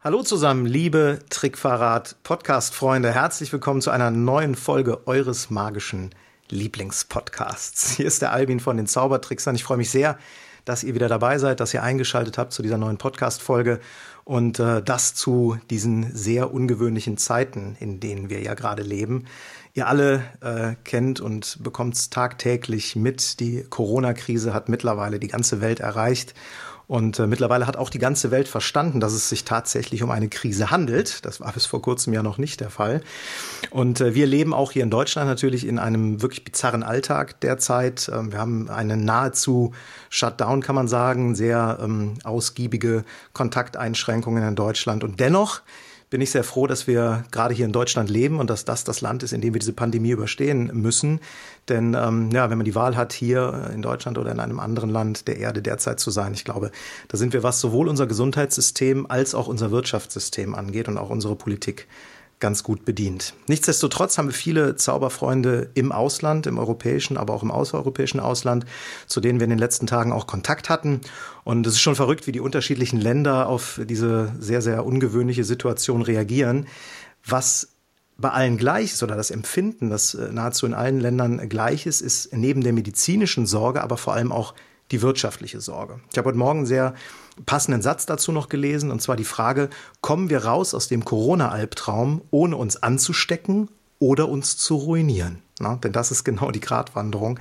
Hallo zusammen, liebe Trickverrat-Podcast-Freunde. Herzlich willkommen zu einer neuen Folge eures magischen Lieblingspodcasts. Hier ist der Albin von den Zaubertricksern. Ich freue mich sehr, dass ihr wieder dabei seid, dass ihr eingeschaltet habt zu dieser neuen Podcast-Folge und äh, das zu diesen sehr ungewöhnlichen Zeiten, in denen wir ja gerade leben. Ihr alle äh, kennt und bekommt es tagtäglich mit. Die Corona-Krise hat mittlerweile die ganze Welt erreicht. Und äh, mittlerweile hat auch die ganze Welt verstanden, dass es sich tatsächlich um eine Krise handelt. Das war bis vor kurzem ja noch nicht der Fall. Und äh, wir leben auch hier in Deutschland natürlich in einem wirklich bizarren Alltag derzeit. Ähm, wir haben eine nahezu Shutdown, kann man sagen, sehr ähm, ausgiebige Kontakteinschränkungen in Deutschland. Und dennoch bin ich sehr froh, dass wir gerade hier in Deutschland leben und dass das das Land ist, in dem wir diese Pandemie überstehen müssen. Denn ähm, ja, wenn man die Wahl hat, hier in Deutschland oder in einem anderen Land der Erde derzeit zu sein, ich glaube, da sind wir, was sowohl unser Gesundheitssystem als auch unser Wirtschaftssystem angeht und auch unsere Politik ganz gut bedient. Nichtsdestotrotz haben wir viele Zauberfreunde im Ausland, im europäischen, aber auch im außereuropäischen Ausland, zu denen wir in den letzten Tagen auch Kontakt hatten. Und es ist schon verrückt, wie die unterschiedlichen Länder auf diese sehr, sehr ungewöhnliche Situation reagieren. Was bei allen gleich ist oder das Empfinden, das äh, nahezu in allen Ländern gleich ist, ist neben der medizinischen Sorge, aber vor allem auch die wirtschaftliche Sorge. Ich habe heute Morgen einen sehr passenden Satz dazu noch gelesen, und zwar die Frage, kommen wir raus aus dem Corona-Albtraum, ohne uns anzustecken oder uns zu ruinieren? Na, denn das ist genau die Gratwanderung,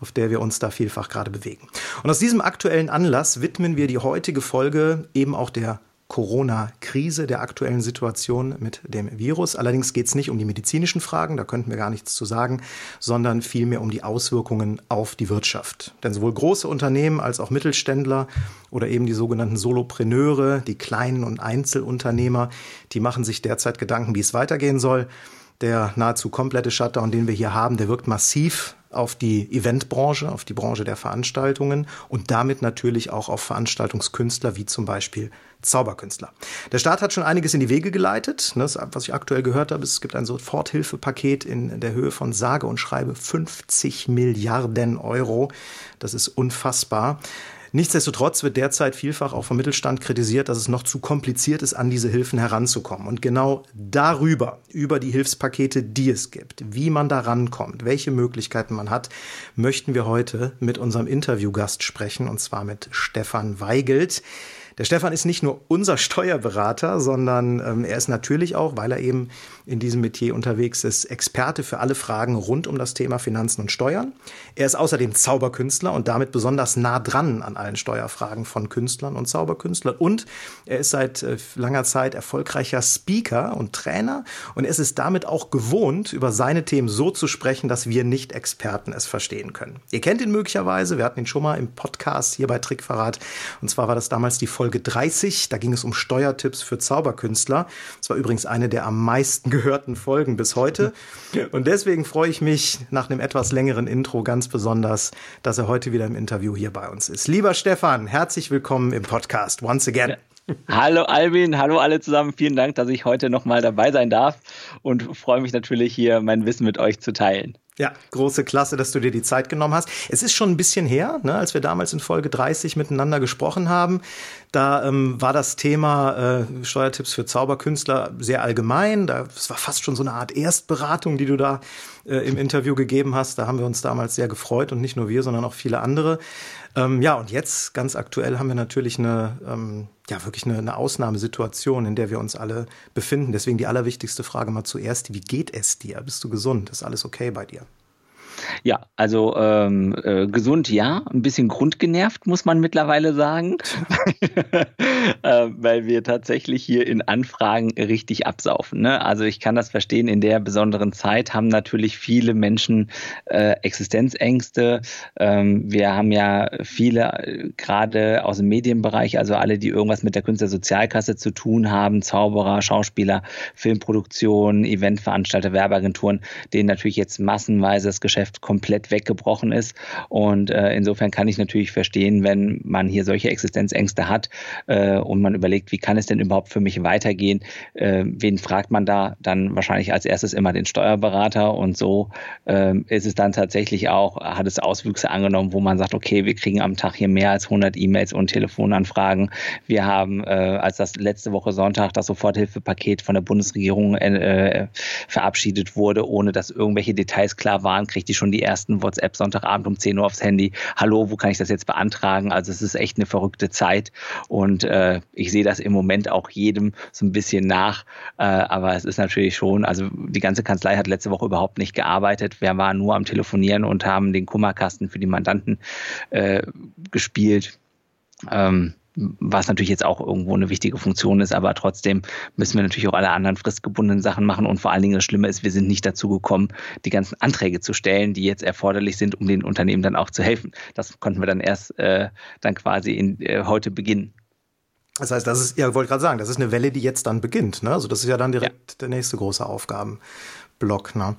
auf der wir uns da vielfach gerade bewegen. Und aus diesem aktuellen Anlass widmen wir die heutige Folge eben auch der Corona-Krise, der aktuellen Situation mit dem Virus. Allerdings geht es nicht um die medizinischen Fragen, da könnten wir gar nichts zu sagen, sondern vielmehr um die Auswirkungen auf die Wirtschaft. Denn sowohl große Unternehmen als auch Mittelständler oder eben die sogenannten Solopreneure, die kleinen und Einzelunternehmer, die machen sich derzeit Gedanken, wie es weitergehen soll. Der nahezu komplette Shutdown, den wir hier haben, der wirkt massiv auf die Eventbranche, auf die Branche der Veranstaltungen und damit natürlich auch auf Veranstaltungskünstler wie zum Beispiel Zauberkünstler. Der Staat hat schon einiges in die Wege geleitet. Das, was ich aktuell gehört habe, es gibt ein Soforthilfepaket in der Höhe von sage und schreibe 50 Milliarden Euro. Das ist unfassbar. Nichtsdestotrotz wird derzeit vielfach auch vom Mittelstand kritisiert, dass es noch zu kompliziert ist, an diese Hilfen heranzukommen. Und genau darüber, über die Hilfspakete, die es gibt, wie man da rankommt, welche Möglichkeiten man hat, möchten wir heute mit unserem Interviewgast sprechen, und zwar mit Stefan Weigelt. Der Stefan ist nicht nur unser Steuerberater, sondern ähm, er ist natürlich auch, weil er eben in diesem Metier unterwegs ist, Experte für alle Fragen rund um das Thema Finanzen und Steuern. Er ist außerdem Zauberkünstler und damit besonders nah dran an allen Steuerfragen von Künstlern und Zauberkünstlern. Und er ist seit äh, langer Zeit erfolgreicher Speaker und Trainer und es ist damit auch gewohnt, über seine Themen so zu sprechen, dass wir Nicht-Experten es verstehen können. Ihr kennt ihn möglicherweise, wir hatten ihn schon mal im Podcast hier bei Trickverrat und zwar war das damals die Folge Folge 30. Da ging es um Steuertipps für Zauberkünstler. Das war übrigens eine der am meisten gehörten Folgen bis heute. Und deswegen freue ich mich nach einem etwas längeren Intro ganz besonders, dass er heute wieder im Interview hier bei uns ist. Lieber Stefan, herzlich willkommen im Podcast. Once again. Hallo Albin, hallo alle zusammen. Vielen Dank, dass ich heute nochmal dabei sein darf und freue mich natürlich hier mein Wissen mit euch zu teilen. Ja, große Klasse, dass du dir die Zeit genommen hast. Es ist schon ein bisschen her, ne, als wir damals in Folge 30 miteinander gesprochen haben. Da ähm, war das Thema äh, Steuertipps für Zauberkünstler sehr allgemein. Da, es war fast schon so eine Art Erstberatung, die du da äh, im Interview gegeben hast. Da haben wir uns damals sehr gefreut und nicht nur wir, sondern auch viele andere. Ähm, ja, und jetzt ganz aktuell haben wir natürlich eine, ähm, ja, wirklich eine, eine Ausnahmesituation, in der wir uns alle befinden. Deswegen die allerwichtigste Frage mal zuerst, wie geht es dir? Bist du gesund? Ist alles okay bei dir? Ja, also ähm, äh, gesund ja, ein bisschen grundgenervt, muss man mittlerweile sagen, äh, weil wir tatsächlich hier in Anfragen richtig absaufen. Ne? Also ich kann das verstehen, in der besonderen Zeit haben natürlich viele Menschen äh, Existenzängste. Ähm, wir haben ja viele, äh, gerade aus dem Medienbereich, also alle, die irgendwas mit der Künstlersozialkasse zu tun haben, Zauberer, Schauspieler, Filmproduktion, Eventveranstalter, Werbeagenturen, denen natürlich jetzt massenweise das Geschäft komplett weggebrochen ist. Und äh, insofern kann ich natürlich verstehen, wenn man hier solche Existenzängste hat äh, und man überlegt, wie kann es denn überhaupt für mich weitergehen? Äh, wen fragt man da? Dann wahrscheinlich als erstes immer den Steuerberater und so äh, ist es dann tatsächlich auch, hat es Auswüchse angenommen, wo man sagt, okay, wir kriegen am Tag hier mehr als 100 E-Mails und Telefonanfragen. Wir haben, äh, als das letzte Woche Sonntag das Soforthilfepaket von der Bundesregierung äh, verabschiedet wurde, ohne dass irgendwelche Details klar waren, kriegt die schon die ersten WhatsApp Sonntagabend um 10 Uhr aufs Handy. Hallo, wo kann ich das jetzt beantragen? Also es ist echt eine verrückte Zeit und äh, ich sehe das im Moment auch jedem so ein bisschen nach. Äh, aber es ist natürlich schon, also die ganze Kanzlei hat letzte Woche überhaupt nicht gearbeitet. Wir waren nur am Telefonieren und haben den Kummerkasten für die Mandanten äh, gespielt. Ähm, was natürlich jetzt auch irgendwo eine wichtige Funktion ist, aber trotzdem müssen wir natürlich auch alle anderen fristgebundenen Sachen machen und vor allen Dingen das Schlimme ist, wir sind nicht dazu gekommen, die ganzen Anträge zu stellen, die jetzt erforderlich sind, um den Unternehmen dann auch zu helfen. Das konnten wir dann erst äh, dann quasi in, äh, heute beginnen. Das heißt, das ist, ja, wollte gerade sagen, das ist eine Welle, die jetzt dann beginnt. Ne? Also das ist ja dann direkt ja. der nächste große Aufgaben. Block. Ne?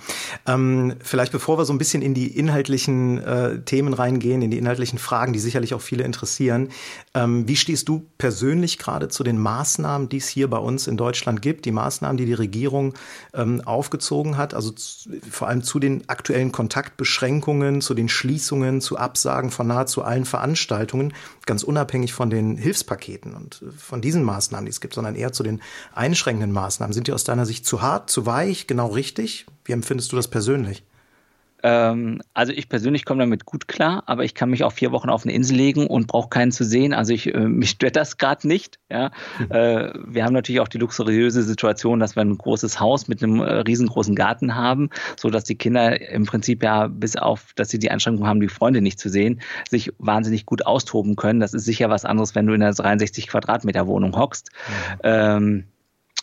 Ähm, vielleicht bevor wir so ein bisschen in die inhaltlichen äh, Themen reingehen, in die inhaltlichen Fragen, die sicherlich auch viele interessieren. Ähm, wie stehst du persönlich gerade zu den Maßnahmen, die es hier bei uns in Deutschland gibt, die Maßnahmen, die die Regierung ähm, aufgezogen hat, also zu, vor allem zu den aktuellen Kontaktbeschränkungen, zu den Schließungen, zu Absagen von nahezu allen Veranstaltungen, ganz unabhängig von den Hilfspaketen und äh, von diesen Maßnahmen, die es gibt, sondern eher zu den einschränkenden Maßnahmen. Sind die aus deiner Sicht zu hart, zu weich, genau richtig? Wie empfindest du das persönlich? Ähm, also ich persönlich komme damit gut klar, aber ich kann mich auch vier Wochen auf eine Insel legen und brauche keinen zu sehen. Also ich, äh, mich stört das gerade nicht. Ja? Mhm. Äh, wir haben natürlich auch die luxuriöse Situation, dass wir ein großes Haus mit einem äh, riesengroßen Garten haben, so dass die Kinder im Prinzip ja bis auf, dass sie die Einschränkung haben, die Freunde nicht zu sehen, sich wahnsinnig gut austoben können. Das ist sicher was anderes, wenn du in einer 63 Quadratmeter Wohnung hockst. Mhm. Ähm,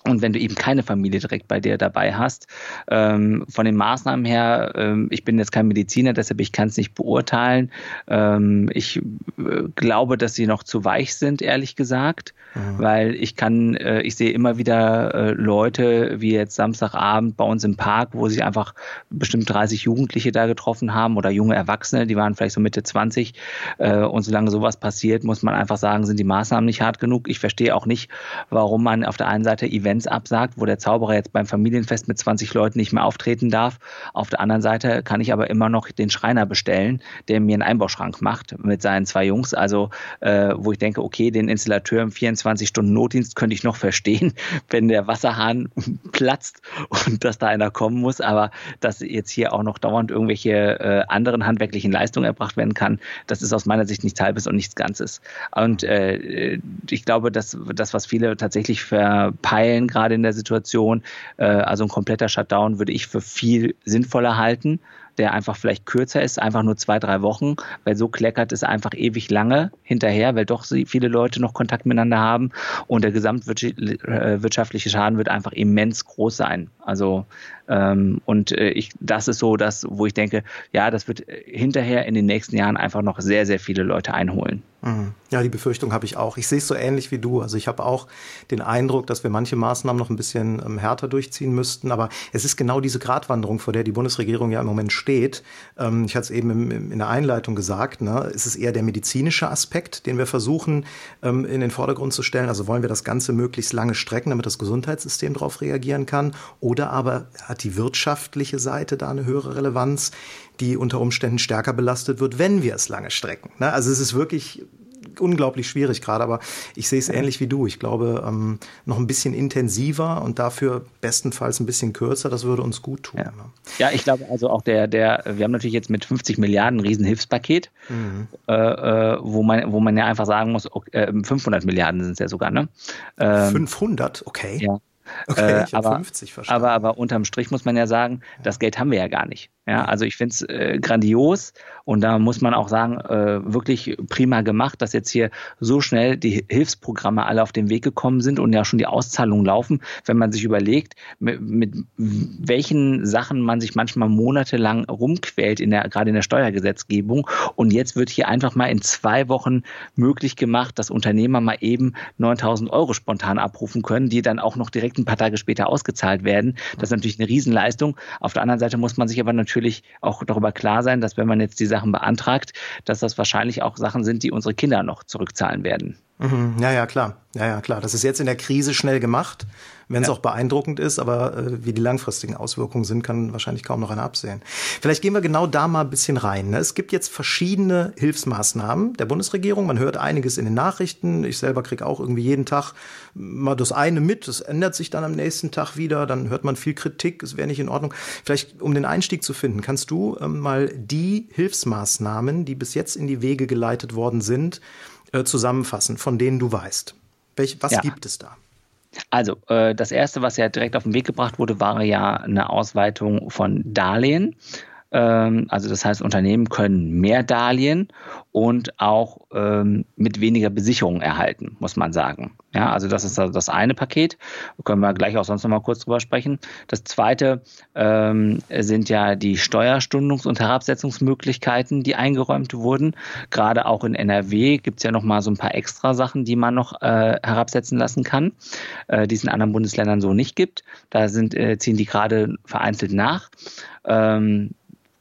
und wenn du eben keine Familie direkt bei dir dabei hast, ähm, von den Maßnahmen her, ähm, ich bin jetzt kein Mediziner, deshalb ich kann es nicht beurteilen. Ähm, ich äh, glaube, dass sie noch zu weich sind, ehrlich gesagt, mhm. weil ich kann, äh, ich sehe immer wieder äh, Leute wie jetzt Samstagabend bei uns im Park, wo sich einfach bestimmt 30 Jugendliche da getroffen haben oder junge Erwachsene, die waren vielleicht so Mitte 20. Äh, und solange sowas passiert, muss man einfach sagen, sind die Maßnahmen nicht hart genug. Ich verstehe auch nicht, warum man auf der einen Seite Events Events absagt, wo der Zauberer jetzt beim Familienfest mit 20 Leuten nicht mehr auftreten darf. Auf der anderen Seite kann ich aber immer noch den Schreiner bestellen, der mir einen Einbauschrank macht mit seinen zwei Jungs. Also äh, wo ich denke, okay, den Installateur im 24 Stunden Notdienst könnte ich noch verstehen, wenn der Wasserhahn platzt und dass da einer kommen muss. Aber dass jetzt hier auch noch dauernd irgendwelche äh, anderen handwerklichen Leistungen erbracht werden kann, das ist aus meiner Sicht nichts Halbes und nichts Ganzes. Und äh, ich glaube, dass das, was viele tatsächlich verpeilen, Fällen gerade in der Situation. Äh, also ein kompletter Shutdown würde ich für viel sinnvoller halten der einfach vielleicht kürzer ist, einfach nur zwei, drei Wochen, weil so kleckert es einfach ewig lange hinterher, weil doch viele Leute noch Kontakt miteinander haben und der gesamtwirtschaftliche äh, Schaden wird einfach immens groß sein. Also und äh, ich, das ist so das, wo ich denke, ja, das wird hinterher in den nächsten Jahren einfach noch sehr, sehr viele Leute einholen. Mhm. Ja, die Befürchtung habe ich auch. Ich sehe es so ähnlich wie du. Also ich habe auch den Eindruck, dass wir manche Maßnahmen noch ein bisschen ähm, härter durchziehen müssten. Aber es ist genau diese Gratwanderung, vor der die Bundesregierung ja im Moment steht. Ähm, ich hatte es eben in der Einleitung gesagt. Ne? Es ist eher der medizinische Aspekt, den wir versuchen ähm, in den Vordergrund zu stellen. Also wollen wir das Ganze möglichst lange strecken, damit das Gesundheitssystem darauf reagieren kann. Oder aber hat die wirtschaftliche Seite da eine höhere Relevanz? die unter Umständen stärker belastet wird, wenn wir es lange strecken. Ne? Also es ist wirklich unglaublich schwierig gerade, aber ich sehe es ähnlich wie du. Ich glaube, ähm, noch ein bisschen intensiver und dafür bestenfalls ein bisschen kürzer, das würde uns gut tun. Ja, ne? ja ich glaube also auch der, der, wir haben natürlich jetzt mit 50 Milliarden ein Riesenhilfspaket, mhm. äh, äh wo, man, wo man ja einfach sagen muss, okay, 500 äh, Milliarden sind es ja sogar, ne? Ähm, 500, okay. Ja. Okay, ich äh, aber, 50 verstanden. Aber, aber unterm Strich muss man ja sagen, das Geld haben wir ja gar nicht. Ja, also ich finde es äh, grandios und da muss man auch sagen, äh, wirklich prima gemacht, dass jetzt hier so schnell die Hilfsprogramme alle auf den Weg gekommen sind und ja schon die Auszahlungen laufen. Wenn man sich überlegt, mit, mit welchen Sachen man sich manchmal monatelang rumquält, in der, gerade in der Steuergesetzgebung. Und jetzt wird hier einfach mal in zwei Wochen möglich gemacht, dass Unternehmer mal eben 9000 Euro spontan abrufen können, die dann auch noch direkt ein paar Tage später ausgezahlt werden. Das ist natürlich eine Riesenleistung. Auf der anderen Seite muss man sich aber natürlich auch darüber klar sein, dass wenn man jetzt die Sachen beantragt, dass das wahrscheinlich auch Sachen sind, die unsere Kinder noch zurückzahlen werden. Mhm. Ja, ja, klar. Ja, ja, klar. Das ist jetzt in der Krise schnell gemacht, wenn es ja. auch beeindruckend ist, aber äh, wie die langfristigen Auswirkungen sind, kann wahrscheinlich kaum noch einer absehen. Vielleicht gehen wir genau da mal ein bisschen rein. Ne? Es gibt jetzt verschiedene Hilfsmaßnahmen der Bundesregierung. Man hört einiges in den Nachrichten. Ich selber kriege auch irgendwie jeden Tag mal das eine mit. Das ändert sich dann am nächsten Tag wieder. Dann hört man viel Kritik. Es wäre nicht in Ordnung. Vielleicht, um den Einstieg zu finden, kannst du ähm, mal die Hilfsmaßnahmen, die bis jetzt in die Wege geleitet worden sind, äh, zusammenfassen, von denen du weißt. Welch, was ja. gibt es da? Also, äh, das erste, was ja direkt auf den Weg gebracht wurde, war ja eine Ausweitung von Darlehen. Ähm, also das heißt, Unternehmen können mehr Darlehen und auch ähm, mit weniger Besicherung erhalten, muss man sagen. Ja, also das ist das eine Paket. Da können wir gleich auch sonst noch mal kurz drüber sprechen. Das zweite ähm, sind ja die Steuerstundungs- und Herabsetzungsmöglichkeiten, die eingeräumt wurden. Gerade auch in NRW gibt es ja noch mal so ein paar extra Sachen, die man noch äh, herabsetzen lassen kann, äh, die es in anderen Bundesländern so nicht gibt. Da sind, äh, ziehen die gerade vereinzelt nach. Ähm,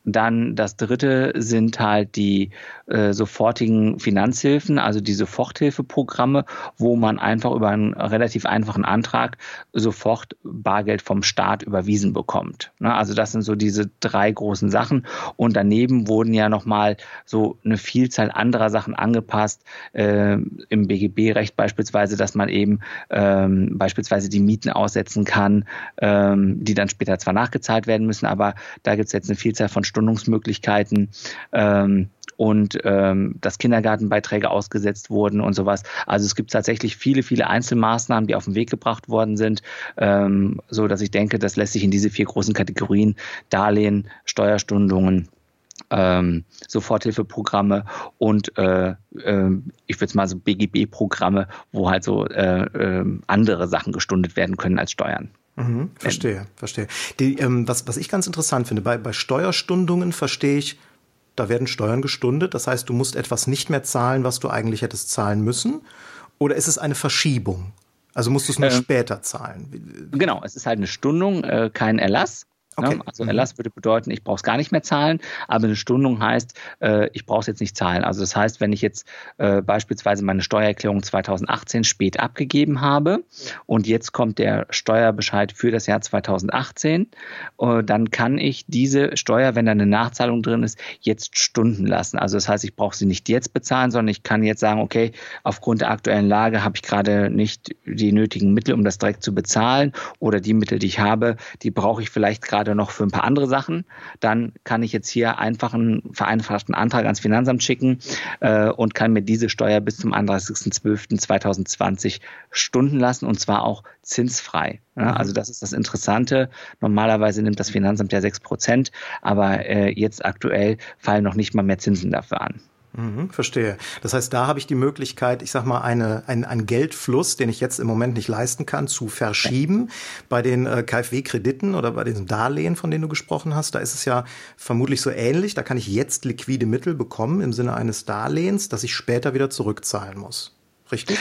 dann das dritte sind halt die äh, sofortigen Finanzhilfen, also die Soforthilfeprogramme, wo man einfach über einen relativ einfachen Antrag sofort Bargeld vom Staat überwiesen bekommt. Ne? Also das sind so diese drei großen Sachen. Und daneben wurden ja nochmal so eine Vielzahl anderer Sachen angepasst, äh, im BGB-Recht beispielsweise, dass man eben ähm, beispielsweise die Mieten aussetzen kann, ähm, die dann später zwar nachgezahlt werden müssen, aber da gibt es jetzt eine Vielzahl von Stundungsmöglichkeiten. Ähm, und ähm, dass Kindergartenbeiträge ausgesetzt wurden und sowas. Also es gibt tatsächlich viele, viele Einzelmaßnahmen, die auf den Weg gebracht worden sind, ähm, so dass ich denke, das lässt sich in diese vier großen Kategorien Darlehen, Steuerstundungen, ähm, Soforthilfeprogramme und äh, äh, ich würde es mal so BGB-Programme, wo halt so äh, äh, andere Sachen gestundet werden können als Steuern. Mhm, verstehe, verstehe. Die, ähm, was, was ich ganz interessant finde, bei, bei Steuerstundungen verstehe ich, da werden Steuern gestundet. Das heißt, du musst etwas nicht mehr zahlen, was du eigentlich hättest zahlen müssen. Oder ist es eine Verschiebung? Also musst du es nur äh, später zahlen? Genau, es ist halt eine Stundung, äh, kein Erlass. Ne? Okay. Also mhm. Erlass würde bedeuten, ich brauche es gar nicht mehr zahlen, aber eine Stundung heißt, äh, ich brauche es jetzt nicht zahlen. Also das heißt, wenn ich jetzt äh, beispielsweise meine Steuererklärung 2018 spät abgegeben habe und jetzt kommt der Steuerbescheid für das Jahr 2018, äh, dann kann ich diese Steuer, wenn da eine Nachzahlung drin ist, jetzt stunden lassen. Also das heißt, ich brauche sie nicht jetzt bezahlen, sondern ich kann jetzt sagen, okay, aufgrund der aktuellen Lage habe ich gerade nicht die nötigen Mittel, um das direkt zu bezahlen oder die Mittel, die ich habe, die brauche ich vielleicht gerade gerade noch für ein paar andere Sachen, dann kann ich jetzt hier einfach einen vereinfachten Antrag ans Finanzamt schicken äh, und kann mir diese Steuer bis zum 31.12.2020 stunden lassen und zwar auch zinsfrei. Ja, mhm. also das ist das Interessante. Normalerweise nimmt das Finanzamt ja 6 Prozent, aber äh, jetzt aktuell fallen noch nicht mal mehr Zinsen dafür an. Mhm, verstehe. Das heißt, da habe ich die Möglichkeit, ich sag mal, eine, ein, einen Geldfluss, den ich jetzt im Moment nicht leisten kann, zu verschieben. Bei den äh, KfW-Krediten oder bei diesen Darlehen, von denen du gesprochen hast, da ist es ja vermutlich so ähnlich. Da kann ich jetzt liquide Mittel bekommen im Sinne eines Darlehens, das ich später wieder zurückzahlen muss. Richtig?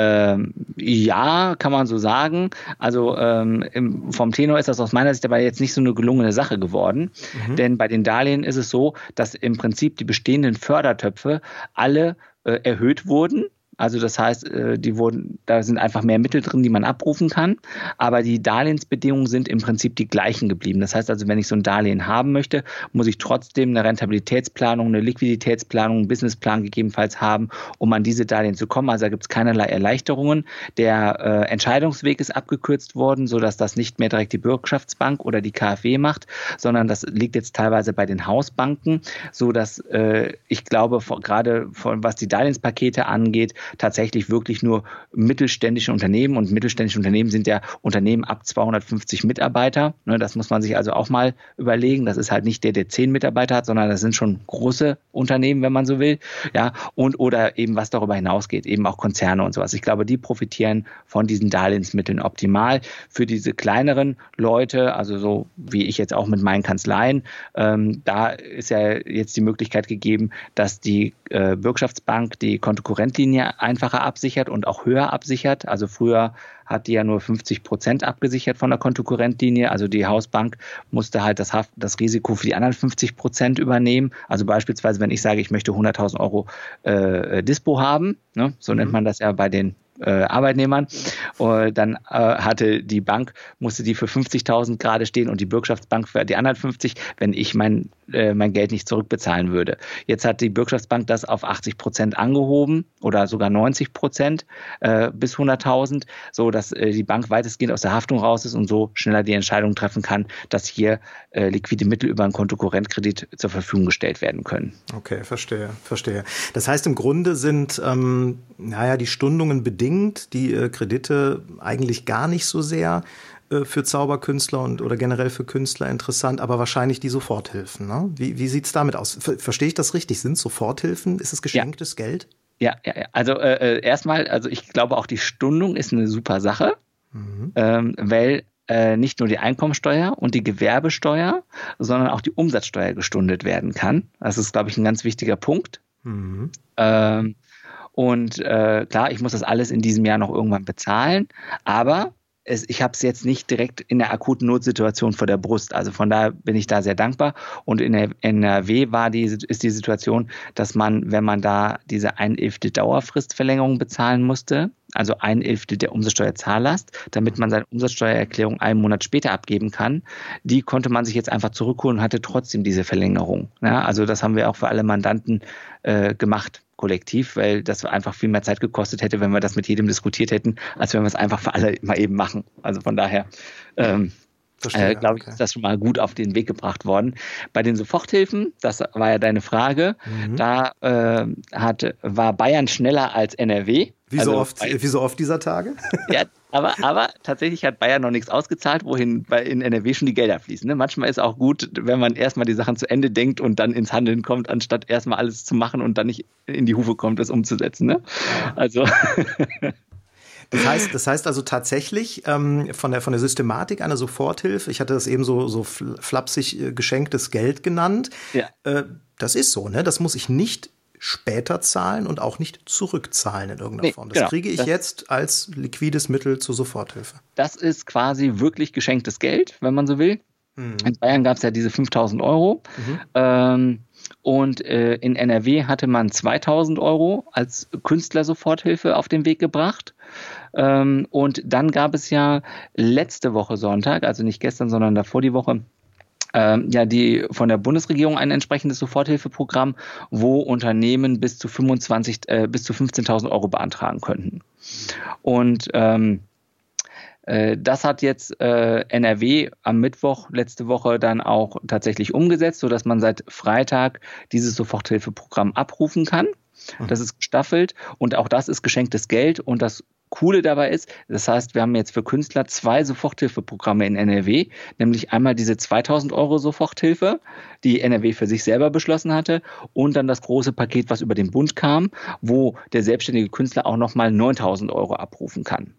Ähm, ja, kann man so sagen. Also ähm, im, vom Tenor ist das aus meiner Sicht aber jetzt nicht so eine gelungene Sache geworden. Mhm. Denn bei den Darlehen ist es so, dass im Prinzip die bestehenden Fördertöpfe alle äh, erhöht wurden also das heißt, äh, die wurden, da sind einfach mehr Mittel drin, die man abrufen kann. Aber die Darlehensbedingungen sind im Prinzip die gleichen geblieben. Das heißt also, wenn ich so ein Darlehen haben möchte, muss ich trotzdem eine Rentabilitätsplanung, eine Liquiditätsplanung, einen Businessplan gegebenenfalls haben, um an diese Darlehen zu kommen. Also da gibt es keinerlei Erleichterungen. Der äh, Entscheidungsweg ist abgekürzt worden, sodass das nicht mehr direkt die Bürgschaftsbank oder die KfW macht, sondern das liegt jetzt teilweise bei den Hausbanken, so dass äh, ich glaube, gerade was die Darlehenspakete angeht, tatsächlich wirklich nur mittelständische Unternehmen und mittelständische Unternehmen sind ja Unternehmen ab 250 Mitarbeiter. Ne, das muss man sich also auch mal überlegen. Das ist halt nicht der, der zehn Mitarbeiter hat, sondern das sind schon große Unternehmen, wenn man so will. Ja, und oder eben was darüber hinausgeht, eben auch Konzerne und sowas. Ich glaube, die profitieren von diesen Darlehensmitteln optimal. Für diese kleineren Leute, also so wie ich jetzt auch mit meinen Kanzleien, ähm, da ist ja jetzt die Möglichkeit gegeben, dass die äh, Bürgschaftsbank die Kontokorrentlinie einfacher absichert und auch höher absichert. Also früher hat die ja nur 50 Prozent abgesichert von der Kontokorrentlinie. Also die Hausbank musste halt das, Haft, das Risiko für die anderen 50 Prozent übernehmen. Also beispielsweise, wenn ich sage, ich möchte 100.000 Euro äh, Dispo haben, ne, so nennt mhm. man das ja bei den äh, Arbeitnehmern. Und dann äh, hatte die Bank, musste die für 50.000 gerade stehen und die Bürgschaftsbank für die anderen 50, wenn ich mein, äh, mein Geld nicht zurückbezahlen würde. Jetzt hat die Bürgschaftsbank das auf 80 Prozent angehoben oder sogar 90 Prozent äh, bis 100.000, so dass äh, die Bank weitestgehend aus der Haftung raus ist und so schneller die Entscheidung treffen kann, dass hier äh, liquide Mittel über einen Kontokorrentkredit zur Verfügung gestellt werden können. Okay, verstehe, verstehe. Das heißt, im Grunde sind, ähm, naja, die Stundungen bedingt die äh, Kredite eigentlich gar nicht so sehr für Zauberkünstler und oder generell für Künstler interessant, aber wahrscheinlich die Soforthilfen. Ne? Wie, wie sieht es damit aus? Ver Verstehe ich das richtig? Sind Soforthilfen? Ist es geschenktes ja. Geld? Ja, ja, ja. also äh, äh, erstmal, also ich glaube auch die Stundung ist eine super Sache, mhm. ähm, weil äh, nicht nur die Einkommensteuer und die Gewerbesteuer, sondern auch die Umsatzsteuer gestundet werden kann. Das ist, glaube ich, ein ganz wichtiger Punkt. Mhm. Ähm, und äh, klar, ich muss das alles in diesem Jahr noch irgendwann bezahlen, aber es, ich habe es jetzt nicht direkt in der akuten Notsituation vor der Brust. Also von daher bin ich da sehr dankbar. Und in der NRW war die, ist die Situation, dass man, wenn man da diese ein Elfte Dauerfristverlängerung bezahlen musste, also ein Elfte der Umsatzsteuerzahllast, damit man seine Umsatzsteuererklärung einen Monat später abgeben kann, die konnte man sich jetzt einfach zurückholen und hatte trotzdem diese Verlängerung. Ja, also das haben wir auch für alle Mandanten äh, gemacht kollektiv, weil das einfach viel mehr Zeit gekostet hätte, wenn wir das mit jedem diskutiert hätten, als wenn wir es einfach für alle mal eben machen. Also von daher ähm, äh, glaube ich, okay. ist das schon mal gut auf den Weg gebracht worden. Bei den Soforthilfen, das war ja deine Frage, mhm. da äh, hat, war Bayern schneller als NRW. Wie, also, so oft, wie so oft dieser Tage? Ja, aber, aber tatsächlich hat Bayern noch nichts ausgezahlt, wohin bei, in NRW schon die Gelder fließen. Ne? Manchmal ist auch gut, wenn man erstmal die Sachen zu Ende denkt und dann ins Handeln kommt, anstatt erstmal alles zu machen und dann nicht in die Hufe kommt, das umzusetzen. Ne? Also. Das heißt, das heißt also tatsächlich ähm, von, der, von der Systematik einer Soforthilfe, ich hatte das eben so, so flapsig äh, geschenktes Geld genannt. Ja. Äh, das ist so, ne? Das muss ich nicht später zahlen und auch nicht zurückzahlen in irgendeiner nee, Form. Das genau, kriege ich das, jetzt als liquides Mittel zur Soforthilfe. Das ist quasi wirklich geschenktes Geld, wenn man so will. Mhm. In Bayern gab es ja diese 5000 Euro. Mhm. Ähm, und äh, in NRW hatte man 2000 Euro als Künstlersoforthilfe auf den Weg gebracht. Ähm, und dann gab es ja letzte Woche Sonntag, also nicht gestern, sondern davor die Woche, ähm, ja die von der Bundesregierung ein entsprechendes Soforthilfeprogramm, wo Unternehmen bis zu 25, äh, bis zu 15.000 Euro beantragen könnten. Und ähm, äh, das hat jetzt äh, NRW am Mittwoch letzte Woche dann auch tatsächlich umgesetzt, sodass man seit Freitag dieses Soforthilfeprogramm abrufen kann. Mhm. Das ist gestaffelt und auch das ist geschenktes Geld und das Coole dabei ist, das heißt, wir haben jetzt für Künstler zwei Soforthilfeprogramme in NRW, nämlich einmal diese 2000 Euro Soforthilfe, die NRW für sich selber beschlossen hatte, und dann das große Paket, was über den Bund kam, wo der selbstständige Künstler auch nochmal 9000 Euro abrufen kann.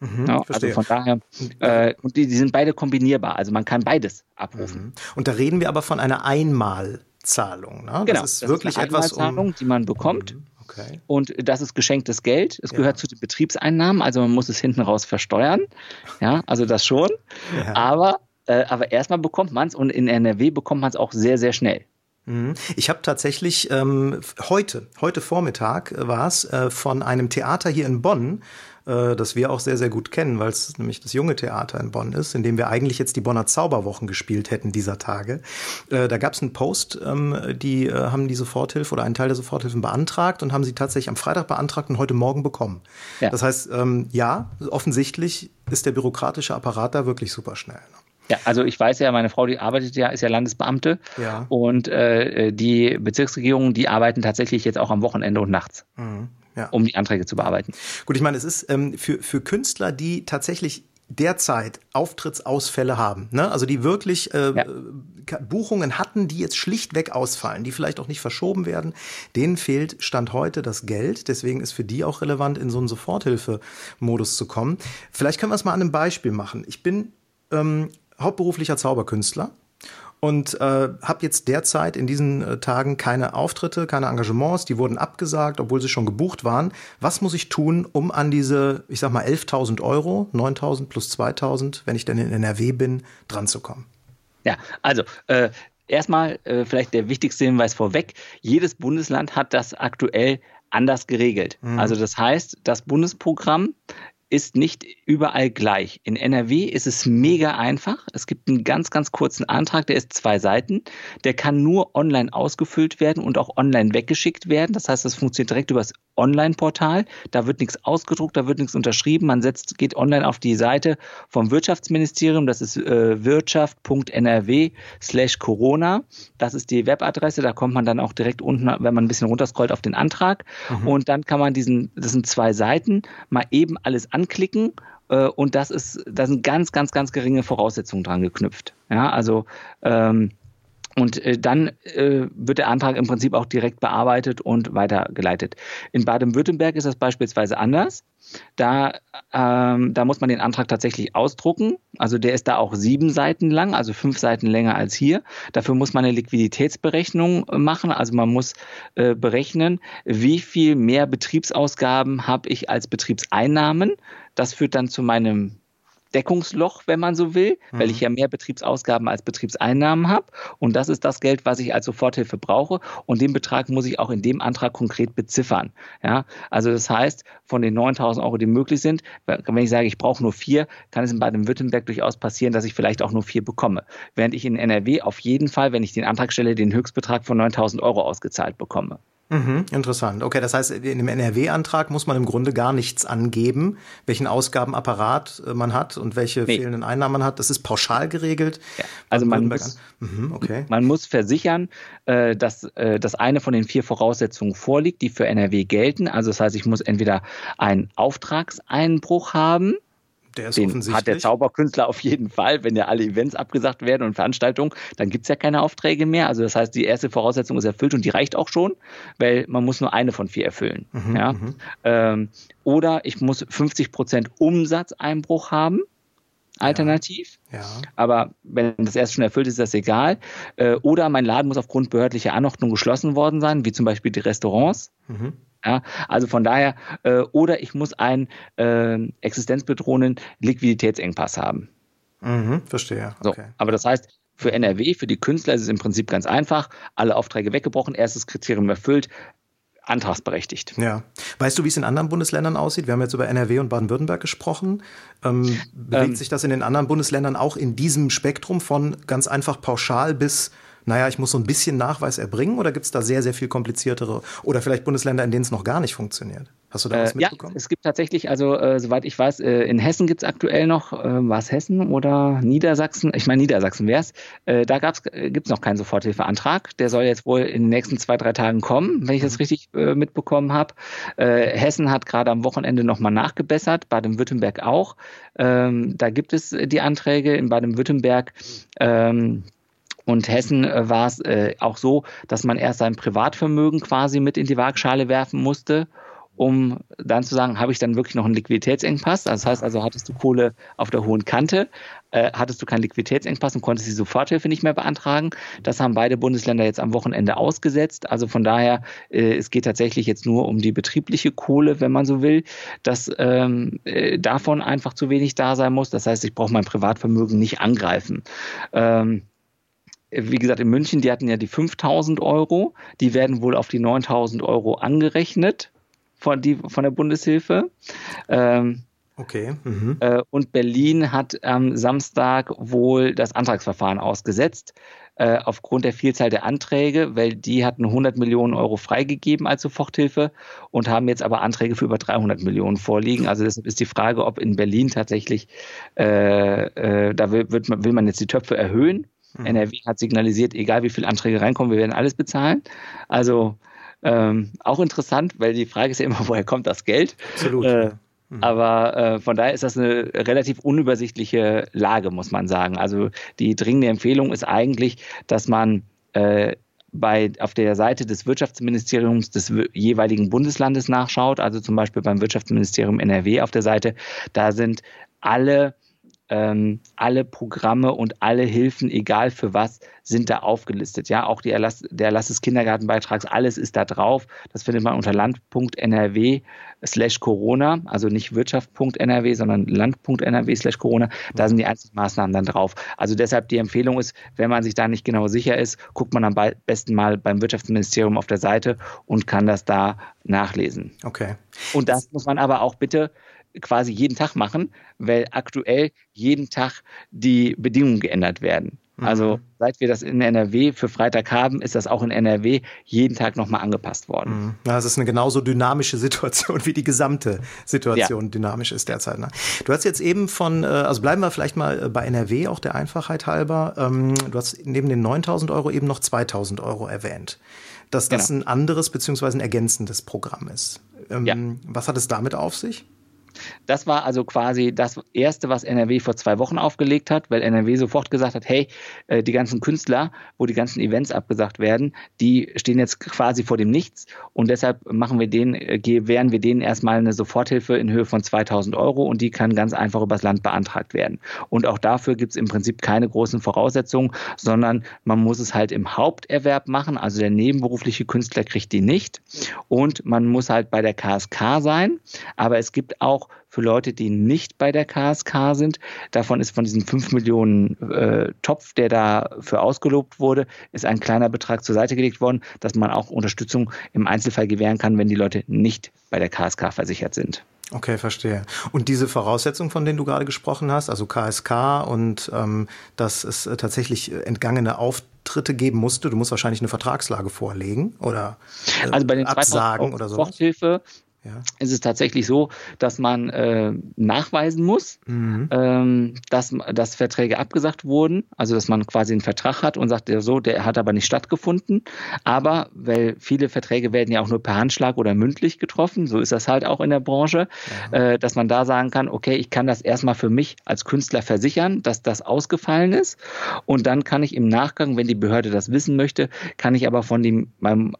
Mhm, ja, also von daher, äh, und die, die, sind beide kombinierbar, also man kann beides abrufen. Mhm. Und da reden wir aber von einer Einmalzahlung. Ne? Genau, das ist das wirklich ist eine etwas, um, die man bekommt. Okay. Und das ist geschenktes Geld. Es gehört ja. zu den Betriebseinnahmen, also man muss es hinten raus versteuern. Ja, also das schon. Ja. Aber, äh, aber erstmal bekommt man es und in NRW bekommt man es auch sehr, sehr schnell. Mhm. Ich habe tatsächlich ähm, heute, heute Vormittag war es, äh, von einem Theater hier in Bonn äh, das wir auch sehr, sehr gut kennen, weil es nämlich das junge Theater in Bonn ist, in dem wir eigentlich jetzt die Bonner Zauberwochen gespielt hätten dieser Tage. Äh, da gab es einen Post, ähm, die äh, haben die Soforthilfe oder einen Teil der Soforthilfen beantragt und haben sie tatsächlich am Freitag beantragt und heute Morgen bekommen. Ja. Das heißt, ähm, ja, offensichtlich ist der bürokratische Apparat da wirklich super schnell. Ne? Ja, also ich weiß ja, meine Frau, die arbeitet ja, ist ja Landesbeamte. Ja. Und äh, die Bezirksregierungen, die arbeiten tatsächlich jetzt auch am Wochenende und nachts. Mhm ja. um die Anträge zu bearbeiten. Gut, ich meine, es ist ähm, für, für Künstler, die tatsächlich derzeit Auftrittsausfälle haben, ne? also die wirklich äh, ja. Buchungen hatten, die jetzt schlichtweg ausfallen, die vielleicht auch nicht verschoben werden, denen fehlt Stand heute das Geld. Deswegen ist für die auch relevant, in so einen Soforthilfemodus zu kommen. Vielleicht können wir es mal an einem Beispiel machen. Ich bin ähm, hauptberuflicher Zauberkünstler und äh, habe jetzt derzeit in diesen äh, Tagen keine Auftritte, keine Engagements, die wurden abgesagt, obwohl sie schon gebucht waren. Was muss ich tun, um an diese, ich sag mal, 11.000 Euro, 9.000 plus 2.000, wenn ich denn in NRW bin, dran zu kommen? Ja, also äh, erstmal äh, vielleicht der wichtigste Hinweis vorweg. Jedes Bundesland hat das aktuell anders geregelt. Mhm. Also das heißt, das Bundesprogramm ist nicht überall gleich. In NRW ist es mega einfach. Es gibt einen ganz, ganz kurzen Antrag, der ist zwei Seiten. Der kann nur online ausgefüllt werden und auch online weggeschickt werden. Das heißt, das funktioniert direkt übers Online-Portal. Da wird nichts ausgedruckt, da wird nichts unterschrieben. Man setzt, geht online auf die Seite vom Wirtschaftsministerium. Das ist äh, wirtschaft.nrw slash Corona. Das ist die Webadresse. Da kommt man dann auch direkt unten, wenn man ein bisschen runterscrollt, auf den Antrag. Mhm. Und dann kann man diesen, das sind zwei Seiten, mal eben alles anklicken äh, und das ist, da sind ganz, ganz, ganz geringe Voraussetzungen dran geknüpft. Ja, also ähm, und äh, dann äh, wird der Antrag im Prinzip auch direkt bearbeitet und weitergeleitet. In Baden-Württemberg ist das beispielsweise anders. Da, ähm, da muss man den Antrag tatsächlich ausdrucken. Also der ist da auch sieben Seiten lang, also fünf Seiten länger als hier. Dafür muss man eine Liquiditätsberechnung machen. Also man muss äh, berechnen, wie viel mehr Betriebsausgaben habe ich als Betriebseinnahmen. Das führt dann zu meinem Deckungsloch, wenn man so will, mhm. weil ich ja mehr Betriebsausgaben als Betriebseinnahmen habe. Und das ist das Geld, was ich als Soforthilfe brauche. Und den Betrag muss ich auch in dem Antrag konkret beziffern. Ja, also das heißt, von den 9000 Euro, die möglich sind, wenn ich sage, ich brauche nur vier, kann es in Baden-Württemberg durchaus passieren, dass ich vielleicht auch nur vier bekomme. Während ich in NRW auf jeden Fall, wenn ich den Antrag stelle, den Höchstbetrag von 9000 Euro ausgezahlt bekomme. Mhm, interessant. Okay, das heißt, in dem NRW-Antrag muss man im Grunde gar nichts angeben, welchen Ausgabenapparat äh, man hat und welche nee. fehlenden Einnahmen man hat. Das ist pauschal geregelt. Ja, also man muss, mhm, okay. man muss versichern, äh, dass äh, das eine von den vier Voraussetzungen vorliegt, die für NRW gelten. Also das heißt, ich muss entweder einen Auftragseinbruch haben, der ist Den offensichtlich. hat der Zauberkünstler auf jeden Fall. Wenn ja alle Events abgesagt werden und Veranstaltungen, dann gibt es ja keine Aufträge mehr. Also das heißt, die erste Voraussetzung ist erfüllt und die reicht auch schon, weil man muss nur eine von vier erfüllen. Mhm, ja? Mhm. Ähm, oder ich muss 50 Prozent Umsatzeinbruch haben alternativ. Ja. Aber wenn das erst schon erfüllt ist, ist das egal. Äh, oder mein Laden muss aufgrund behördlicher Anordnung geschlossen worden sein, wie zum Beispiel die Restaurants. Mhm. Ja, also von daher, äh, oder ich muss einen äh, existenzbedrohenden Liquiditätsengpass haben. Mhm, verstehe. So, aber das heißt, für NRW, für die Künstler ist es im Prinzip ganz einfach. Alle Aufträge weggebrochen, erstes Kriterium erfüllt, antragsberechtigt. Ja. Weißt du, wie es in anderen Bundesländern aussieht? Wir haben jetzt über NRW und Baden-Württemberg gesprochen. Ähm, bewegt ähm, sich das in den anderen Bundesländern auch in diesem Spektrum von ganz einfach pauschal bis naja, ich muss so ein bisschen Nachweis erbringen oder gibt es da sehr, sehr viel kompliziertere oder vielleicht Bundesländer, in denen es noch gar nicht funktioniert? Hast du da was äh, mitbekommen? Ja, es gibt tatsächlich, also äh, soweit ich weiß, äh, in Hessen gibt es aktuell noch, äh, war es Hessen oder Niedersachsen? Ich meine Niedersachsen wäre es. Äh, da gibt es noch keinen Soforthilfeantrag. Der soll jetzt wohl in den nächsten zwei, drei Tagen kommen, wenn ich das mhm. richtig mitbekommen habe. Hessen hat gerade am Wochenende nochmal nachgebessert, Baden-Württemberg auch. Ähm, da gibt es die Anträge in Baden-Württemberg. Ähm, und Hessen äh, war es äh, auch so, dass man erst sein Privatvermögen quasi mit in die Waagschale werfen musste, um dann zu sagen, habe ich dann wirklich noch einen Liquiditätsengpass? Das heißt also, hattest du Kohle auf der hohen Kante, äh, hattest du keinen Liquiditätsengpass und konntest die Soforthilfe nicht mehr beantragen. Das haben beide Bundesländer jetzt am Wochenende ausgesetzt. Also von daher, es geht tatsächlich jetzt nur um die betriebliche Kohle, wenn man so will, dass ähm, äh, davon einfach zu wenig da sein muss. Das heißt, ich brauche mein Privatvermögen nicht angreifen. Ähm, wie gesagt, in München, die hatten ja die 5000 Euro, die werden wohl auf die 9000 Euro angerechnet von, die, von der Bundeshilfe. Ähm, okay. Mhm. Äh, und Berlin hat am Samstag wohl das Antragsverfahren ausgesetzt äh, aufgrund der Vielzahl der Anträge, weil die hatten 100 Millionen Euro freigegeben als Soforthilfe und haben jetzt aber Anträge für über 300 Millionen vorliegen. Also deshalb ist die Frage, ob in Berlin tatsächlich, äh, äh da will, wird, will man jetzt die Töpfe erhöhen Mhm. NRW hat signalisiert, egal wie viele Anträge reinkommen, wir werden alles bezahlen. Also ähm, auch interessant, weil die Frage ist ja immer, woher kommt das Geld? Absolut. Äh, mhm. Aber äh, von daher ist das eine relativ unübersichtliche Lage, muss man sagen. Also die dringende Empfehlung ist eigentlich, dass man äh, bei, auf der Seite des Wirtschaftsministeriums des jeweiligen Bundeslandes nachschaut, also zum Beispiel beim Wirtschaftsministerium NRW auf der Seite, da sind alle ähm, alle Programme und alle Hilfen, egal für was, sind da aufgelistet. Ja, auch die Erlass, der Erlass des Kindergartenbeitrags, alles ist da drauf. Das findet man unter land.nrw slash Corona, also nicht wirtschaft.nrw, sondern land.nrw slash Corona. Da sind die einzelnen Maßnahmen dann drauf. Also deshalb die Empfehlung ist, wenn man sich da nicht genau sicher ist, guckt man am besten mal beim Wirtschaftsministerium auf der Seite und kann das da nachlesen. Okay. Und das muss man aber auch bitte quasi jeden Tag machen, weil aktuell jeden Tag die Bedingungen geändert werden. Mhm. Also seit wir das in NRW für Freitag haben, ist das auch in NRW jeden Tag nochmal angepasst worden. Mhm. Ja, das ist eine genauso dynamische Situation, wie die gesamte Situation ja. dynamisch ist derzeit. Ne? Du hast jetzt eben von, äh, also bleiben wir vielleicht mal äh, bei NRW, auch der Einfachheit halber. Ähm, du hast neben den 9000 Euro eben noch 2000 Euro erwähnt. Dass das genau. ein anderes beziehungsweise ein ergänzendes Programm ist. Ähm, ja. Was hat es damit auf sich? Das war also quasi das Erste, was NRW vor zwei Wochen aufgelegt hat, weil NRW sofort gesagt hat, hey, äh, die ganzen Künstler, wo die ganzen Events abgesagt werden, die stehen jetzt quasi vor dem Nichts. Und deshalb machen wir denen, äh, gewähren wir denen erstmal eine Soforthilfe in Höhe von 2000 Euro und die kann ganz einfach übers Land beantragt werden. Und auch dafür gibt es im Prinzip keine großen Voraussetzungen, sondern man muss es halt im Haupterwerb machen, also der nebenberufliche Künstler kriegt die nicht. Und man muss halt bei der KSK sein, aber es gibt auch für Leute, die nicht bei der KSK sind. Davon ist von diesem 5 Millionen äh, Topf, der dafür ausgelobt wurde, ist ein kleiner Betrag zur Seite gelegt worden, dass man auch Unterstützung im Einzelfall gewähren kann, wenn die Leute nicht bei der KSK versichert sind. Okay, verstehe. Und diese Voraussetzungen, von denen du gerade gesprochen hast, also KSK und ähm, dass es tatsächlich entgangene Auftritte geben musste, du musst wahrscheinlich eine Vertragslage vorlegen oder äh, also bei den Absagen oder so. Soforthilfe ja. ist es tatsächlich so, dass man äh, nachweisen muss, mhm. ähm, dass, dass Verträge abgesagt wurden, also dass man quasi einen Vertrag hat und sagt, ja so, der hat aber nicht stattgefunden. Aber weil viele Verträge werden ja auch nur per Handschlag oder mündlich getroffen, so ist das halt auch in der Branche, ja. äh, dass man da sagen kann, okay, ich kann das erstmal für mich als Künstler versichern, dass das ausgefallen ist. Und dann kann ich im Nachgang, wenn die Behörde das wissen möchte, kann ich aber von dem meinem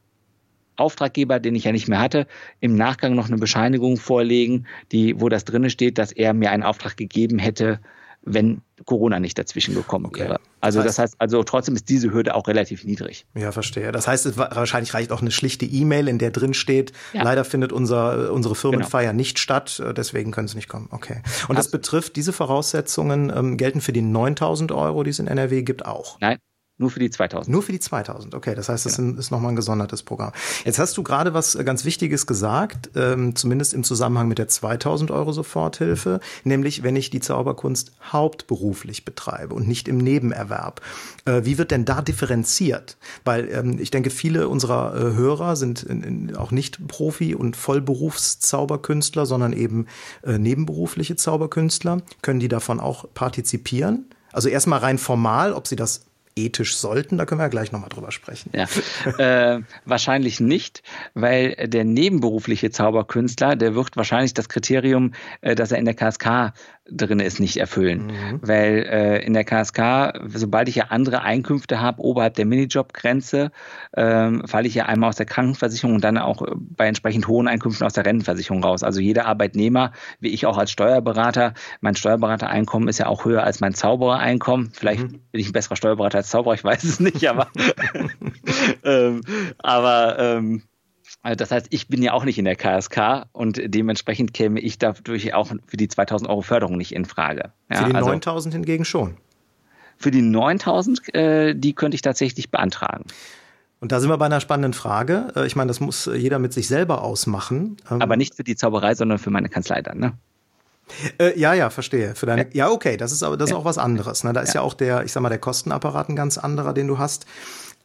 Auftraggeber, den ich ja nicht mehr hatte, im Nachgang noch eine Bescheinigung vorlegen, die, wo das drinne steht, dass er mir einen Auftrag gegeben hätte, wenn Corona nicht dazwischen gekommen okay. wäre. Also das heißt, das heißt, also trotzdem ist diese Hürde auch relativ niedrig. Ja, verstehe. Das heißt, es wahrscheinlich reicht auch eine schlichte E-Mail, in der drin steht, ja. leider findet unser, unsere Firmenfeier genau. nicht statt, äh, deswegen können Sie nicht kommen. Okay. Und also, das betrifft, diese Voraussetzungen ähm, gelten für die 9000 Euro, die es in NRW gibt, auch? Nein, nur für die 2000. Nur für die 2000, okay. Das heißt, das genau. ist nochmal ein gesondertes Programm. Jetzt hast du gerade was äh, ganz Wichtiges gesagt, ähm, zumindest im Zusammenhang mit der 2000 Euro Soforthilfe, nämlich wenn ich die Zauberkunst hauptberuflich betreibe und nicht im Nebenerwerb. Äh, wie wird denn da differenziert? Weil ähm, ich denke, viele unserer äh, Hörer sind in, in, auch nicht Profi- und Vollberufszauberkünstler, sondern eben äh, nebenberufliche Zauberkünstler. Können die davon auch partizipieren? Also erstmal rein formal, ob sie das ethisch sollten. Da können wir ja gleich nochmal drüber sprechen. Ja, äh, wahrscheinlich nicht, weil der nebenberufliche Zauberkünstler, der wird wahrscheinlich das Kriterium, äh, dass er in der KSK drin ist, nicht erfüllen. Mhm. Weil äh, in der KSK, sobald ich ja andere Einkünfte habe, oberhalb der Minijobgrenze, ähm, falle ich ja einmal aus der Krankenversicherung und dann auch bei entsprechend hohen Einkünften aus der Rentenversicherung raus. Also jeder Arbeitnehmer, wie ich auch als Steuerberater, mein Steuerberatereinkommen ist ja auch höher als mein Zauberereinkommen. Vielleicht mhm. bin ich ein besserer Steuerberater als Zauberer, ich weiß es nicht, aber, ähm, aber ähm, äh, das heißt, ich bin ja auch nicht in der KSK und dementsprechend käme ich dadurch auch für die 2000 Euro Förderung nicht in Frage. Ja, für die also, 9000 hingegen schon. Für die 9000, äh, die könnte ich tatsächlich beantragen. Und da sind wir bei einer spannenden Frage. Äh, ich meine, das muss jeder mit sich selber ausmachen. Ähm, Aber nicht für die Zauberei, sondern für meine Kanzlei dann, ne? Äh, ja, ja, verstehe. Für deine, ja. ja okay, das ist aber das ist auch was anderes. Ne? Da ist ja. ja auch der, ich sag mal, der Kostenapparat ein ganz anderer, den du hast.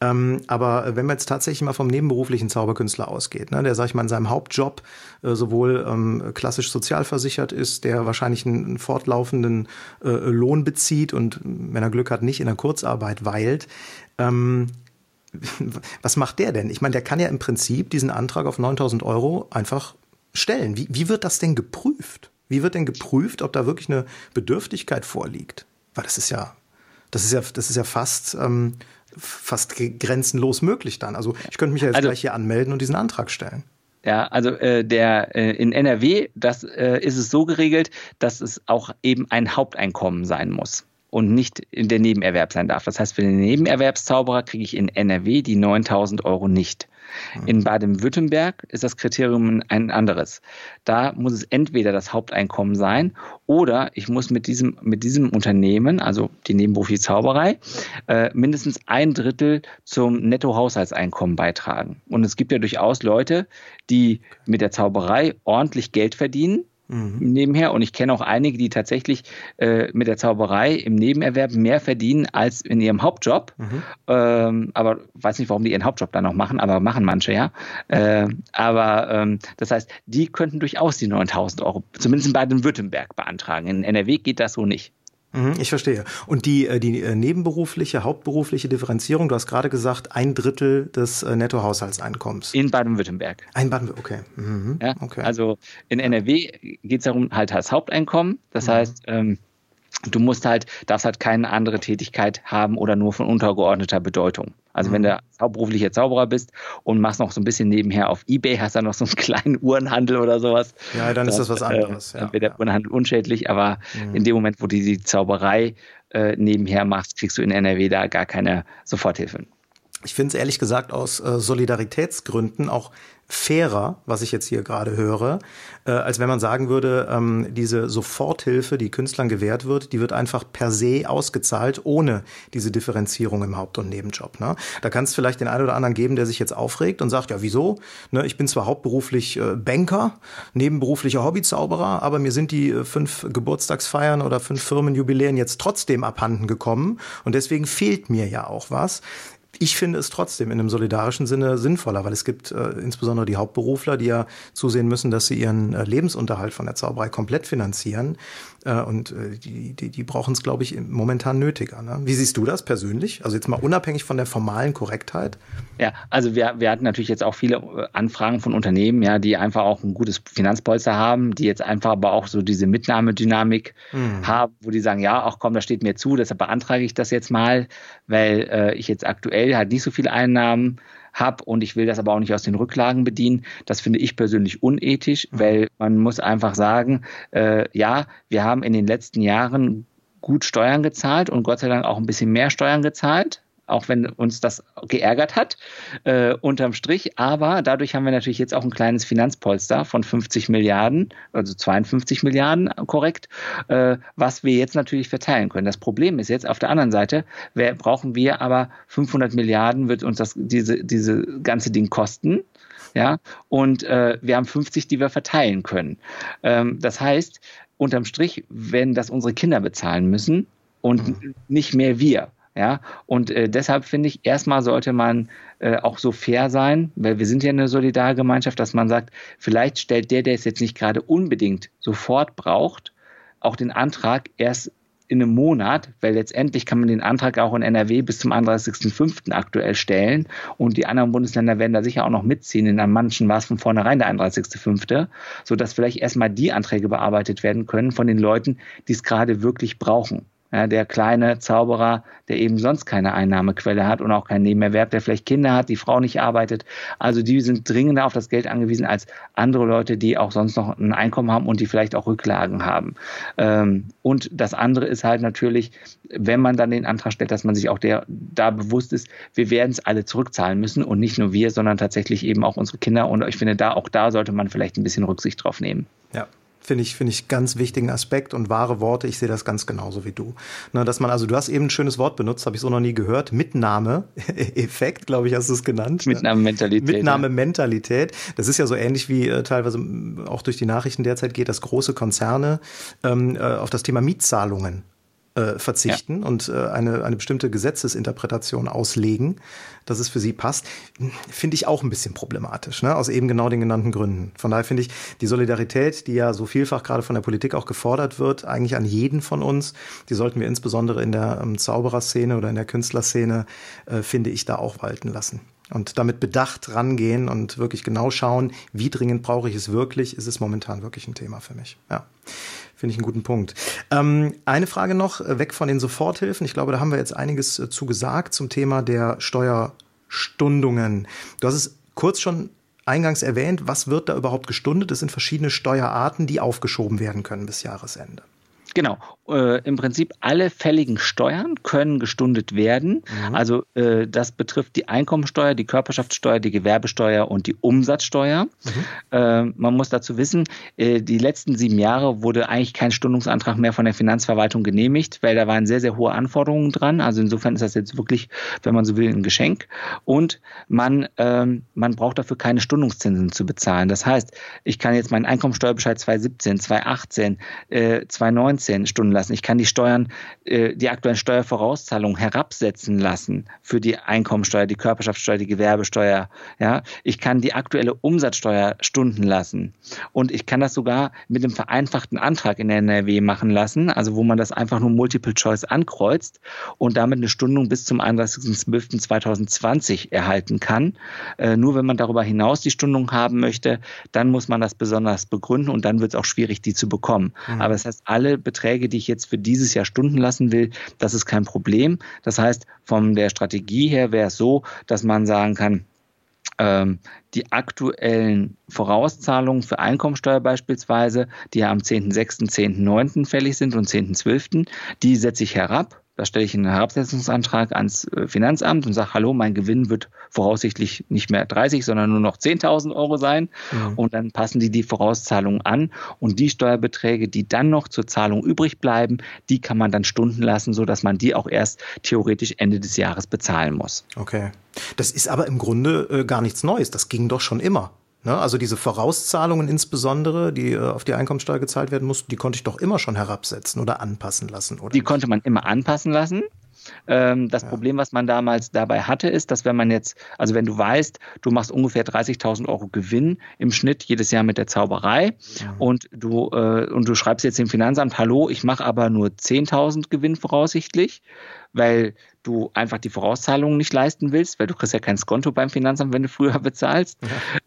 Ähm, aber wenn man jetzt tatsächlich mal vom nebenberuflichen Zauberkünstler ausgeht, ne, der, sag ich mal, in seinem Hauptjob äh, sowohl ähm, klassisch sozialversichert ist, der wahrscheinlich einen, einen fortlaufenden äh, Lohn bezieht und, wenn er Glück hat, nicht in der Kurzarbeit weilt, ähm, was macht der denn? Ich meine, der kann ja im Prinzip diesen Antrag auf 9000 Euro einfach stellen. Wie, wie wird das denn geprüft? Wie wird denn geprüft, ob da wirklich eine Bedürftigkeit vorliegt? Weil das ist ja, das ist ja, das ist ja fast, ähm, fast grenzenlos möglich dann. Also ich könnte mich ja jetzt also, gleich hier anmelden und diesen Antrag stellen. Ja, also äh, der äh, in NRW, das äh, ist es so geregelt, dass es auch eben ein Haupteinkommen sein muss und nicht in der Nebenerwerb sein darf. Das heißt, für den Nebenerwerbszauberer kriege ich in NRW die 9000 Euro nicht. Mhm. In Baden-Württemberg ist das Kriterium ein anderes. Da muss es entweder das Haupteinkommen sein oder ich muss mit diesem, mit diesem Unternehmen, also die nebenberufliche Zauberei, äh, mindestens ein Drittel zum Nettohaushaltseinkommen beitragen. Und es gibt ja durchaus Leute, die mit der Zauberei ordentlich Geld verdienen mhm. nebenher. Und ich kenne auch einige, die tatsächlich äh, mit der Zauberei im Nebenerwerb mehr verdienen als in ihrem Hauptjob. Mhm. Ähm, aber weiß nicht, warum die ihren Hauptjob dann noch machen, aber machen manche ja. Äh, aber ähm, das heißt, die könnten durchaus die 9000 Euro, zumindest in Baden-Württemberg, beantragen. In NRW geht das so nicht. Mhm, ich verstehe. Und die, äh, die äh, nebenberufliche, hauptberufliche Differenzierung, du hast gerade gesagt, ein Drittel des äh, Nettohaushaltseinkommens. In Baden-Württemberg. Ein Baden-Württemberg, okay. Mhm. Ja, okay. Also in NRW geht es darum, halt als Haupteinkommen. Das mhm. heißt, ähm, du musst halt, darfst halt keine andere Tätigkeit haben oder nur von untergeordneter Bedeutung. Also mhm. wenn du hauptberuflicher Zauberer bist und machst noch so ein bisschen nebenher auf Ebay, hast dann noch so einen kleinen Uhrenhandel oder sowas. Ja, dann ist das was anderes. Äh, dann wird der ja. Uhrenhandel unschädlich, aber mhm. in dem Moment, wo du die Zauberei äh, nebenher machst, kriegst du in NRW da gar keine Soforthilfe. Ich finde es ehrlich gesagt aus äh, Solidaritätsgründen auch fairer, was ich jetzt hier gerade höre, äh, als wenn man sagen würde, ähm, diese Soforthilfe, die Künstlern gewährt wird, die wird einfach per se ausgezahlt, ohne diese Differenzierung im Haupt- und Nebenjob. Ne? Da kann es vielleicht den einen oder anderen geben, der sich jetzt aufregt und sagt, ja, wieso? Ne, ich bin zwar hauptberuflich äh, Banker, nebenberuflicher Hobbyzauberer, aber mir sind die äh, fünf Geburtstagsfeiern oder fünf Firmenjubiläen jetzt trotzdem abhanden gekommen und deswegen fehlt mir ja auch was ich finde es trotzdem in einem solidarischen Sinne sinnvoller, weil es gibt äh, insbesondere die Hauptberufler, die ja zusehen müssen, dass sie ihren äh, Lebensunterhalt von der Zauberei komplett finanzieren. Äh, und äh, die, die, die brauchen es, glaube ich, momentan nötiger. Ne? Wie siehst du das persönlich? Also jetzt mal unabhängig von der formalen Korrektheit? Ja, also wir, wir hatten natürlich jetzt auch viele äh, Anfragen von Unternehmen, ja, die einfach auch ein gutes Finanzpolster haben, die jetzt einfach aber auch so diese Mitnahmedynamik mhm. haben, wo die sagen, ja, ach komm, das steht mir zu, deshalb beantrage ich das jetzt mal, weil äh, ich jetzt aktuell halt nicht so viele Einnahmen habe und ich will das aber auch nicht aus den Rücklagen bedienen. Das finde ich persönlich unethisch, mhm. weil man muss einfach sagen, äh, ja, wir haben in den letzten Jahren gut Steuern gezahlt und Gott sei Dank auch ein bisschen mehr Steuern gezahlt auch wenn uns das geärgert hat, äh, unterm Strich. Aber dadurch haben wir natürlich jetzt auch ein kleines Finanzpolster von 50 Milliarden, also 52 Milliarden korrekt, äh, was wir jetzt natürlich verteilen können. Das Problem ist jetzt auf der anderen Seite, wer, brauchen wir aber 500 Milliarden, wird uns das, diese, diese ganze Ding kosten. Ja, und äh, wir haben 50, die wir verteilen können. Ähm, das heißt, unterm Strich werden das unsere Kinder bezahlen müssen und mhm. nicht mehr wir. Ja, und äh, deshalb finde ich, erstmal sollte man äh, auch so fair sein, weil wir sind ja eine Solidargemeinschaft, dass man sagt, vielleicht stellt der, der es jetzt nicht gerade unbedingt sofort braucht, auch den Antrag erst in einem Monat, weil letztendlich kann man den Antrag auch in NRW bis zum 31.05. aktuell stellen und die anderen Bundesländer werden da sicher auch noch mitziehen. In manchen war es von vornherein der 31.05., sodass vielleicht erstmal die Anträge bearbeitet werden können von den Leuten, die es gerade wirklich brauchen. Ja, der kleine Zauberer, der eben sonst keine Einnahmequelle hat und auch keinen Nebenerwerb, der vielleicht Kinder hat, die Frau nicht arbeitet. Also die sind dringender auf das Geld angewiesen als andere Leute, die auch sonst noch ein Einkommen haben und die vielleicht auch Rücklagen haben. Ähm, und das andere ist halt natürlich, wenn man dann den Antrag stellt, dass man sich auch der, da bewusst ist, wir werden es alle zurückzahlen müssen und nicht nur wir, sondern tatsächlich eben auch unsere Kinder. Und ich finde, da auch da sollte man vielleicht ein bisschen Rücksicht drauf nehmen. Ja, finde ich, finde ich ganz wichtigen Aspekt und wahre Worte. Ich sehe das ganz genauso wie du. Ne, dass man, also du hast eben ein schönes Wort benutzt, habe ich so noch nie gehört. Mitnahme-Effekt, glaube ich, hast du es genannt. Ne? Mitnahme-Mentalität. Mitnahme-Mentalität. Das ist ja so ähnlich wie äh, teilweise auch durch die Nachrichten derzeit geht, dass große Konzerne ähm, äh, auf das Thema Mietzahlungen äh, verzichten ja. und äh, eine, eine bestimmte Gesetzesinterpretation auslegen, dass es für sie passt, finde ich auch ein bisschen problematisch, ne? aus eben genau den genannten Gründen. Von daher finde ich die Solidarität, die ja so vielfach gerade von der Politik auch gefordert wird, eigentlich an jeden von uns, die sollten wir insbesondere in der ähm, Zaubererszene oder in der Künstlerszene, äh, finde ich, da auch walten lassen und damit bedacht rangehen und wirklich genau schauen, wie dringend brauche ich es wirklich, ist es momentan wirklich ein Thema für mich. Ja. Finde ich einen guten Punkt. Ähm, eine Frage noch, äh, weg von den Soforthilfen. Ich glaube, da haben wir jetzt einiges äh, zu gesagt zum Thema der Steuerstundungen. Du hast es kurz schon eingangs erwähnt, was wird da überhaupt gestundet? Es sind verschiedene Steuerarten, die aufgeschoben werden können bis Jahresende. Genau. Äh, Im Prinzip alle fälligen Steuern können gestundet werden. Mhm. Also äh, das betrifft die Einkommensteuer, die Körperschaftssteuer, die Gewerbesteuer und die Umsatzsteuer. Mhm. Äh, man muss dazu wissen, äh, die letzten sieben Jahre wurde eigentlich kein Stundungsantrag mehr von der Finanzverwaltung genehmigt, weil da waren sehr, sehr hohe Anforderungen dran. Also insofern ist das jetzt wirklich, wenn man so will, ein Geschenk. Und man, ähm, man braucht dafür keine Stundungszinsen zu bezahlen. Das heißt, ich kann jetzt meinen Einkommensteuerbescheid 2017, 2018, äh, 2019 2019 Stunden lassen. Ich kann die Steuern, äh, die aktuellen Steuervorauszahlungen herabsetzen lassen für die Einkommensteuer, die Körperschaftssteuer, die Gewerbesteuer. Ja, ich kann die aktuelle Umsatzsteuer stunden lassen. Und ich kann das sogar mit einem vereinfachten Antrag in der NRW machen lassen, also wo man das einfach nur Multiple Choice ankreuzt und damit eine Stundung bis zum 31.12.2020 erhalten kann. Äh, nur wenn man darüber hinaus die Stundung haben möchte, dann muss man das besonders begründen und dann wird es auch schwierig, die zu bekommen. Mhm. Aber das heißt, alle Beträge, die ich jetzt für dieses Jahr stunden lassen will, das ist kein Problem. Das heißt, von der Strategie her wäre es so, dass man sagen kann, ähm, die aktuellen Vorauszahlungen für Einkommensteuer beispielsweise, die ja am 10.6., 10.9. fällig sind und 10.12., die setze ich herab da stelle ich einen Herabsetzungsantrag ans äh, Finanzamt und sage, hallo, mein Gewinn wird voraussichtlich nicht mehr 30, sondern nur noch 10.000 Euro sein. Mhm. Und dann passen die die Vorauszahlungen an. Und die Steuerbeträge, die dann noch zur Zahlung übrig bleiben, die kann man dann stunden lassen, sodass man die auch erst theoretisch Ende des Jahres bezahlen muss. Okay. Das ist aber im Grunde äh, gar nichts Neues. Das ging doch schon immer. Ne? Also diese Vorauszahlungen insbesondere, die äh, auf die Einkommensteuer gezahlt werden mussten, die konnte ich doch immer schon herabsetzen oder anpassen lassen, oder? Die nicht? konnte man immer anpassen lassen. Ähm, das ja. Problem, was man damals dabei hatte, ist, dass wenn man jetzt, also wenn du weißt, du machst ungefähr 30.000 Euro Gewinn im Schnitt jedes Jahr mit der Zauberei ja. und du äh, und du schreibst jetzt dem Finanzamt, hallo, ich mache aber nur 10.000 Gewinn voraussichtlich, weil du einfach die Vorauszahlungen nicht leisten willst, weil du kriegst ja kein Skonto beim Finanzamt, wenn du früher bezahlst,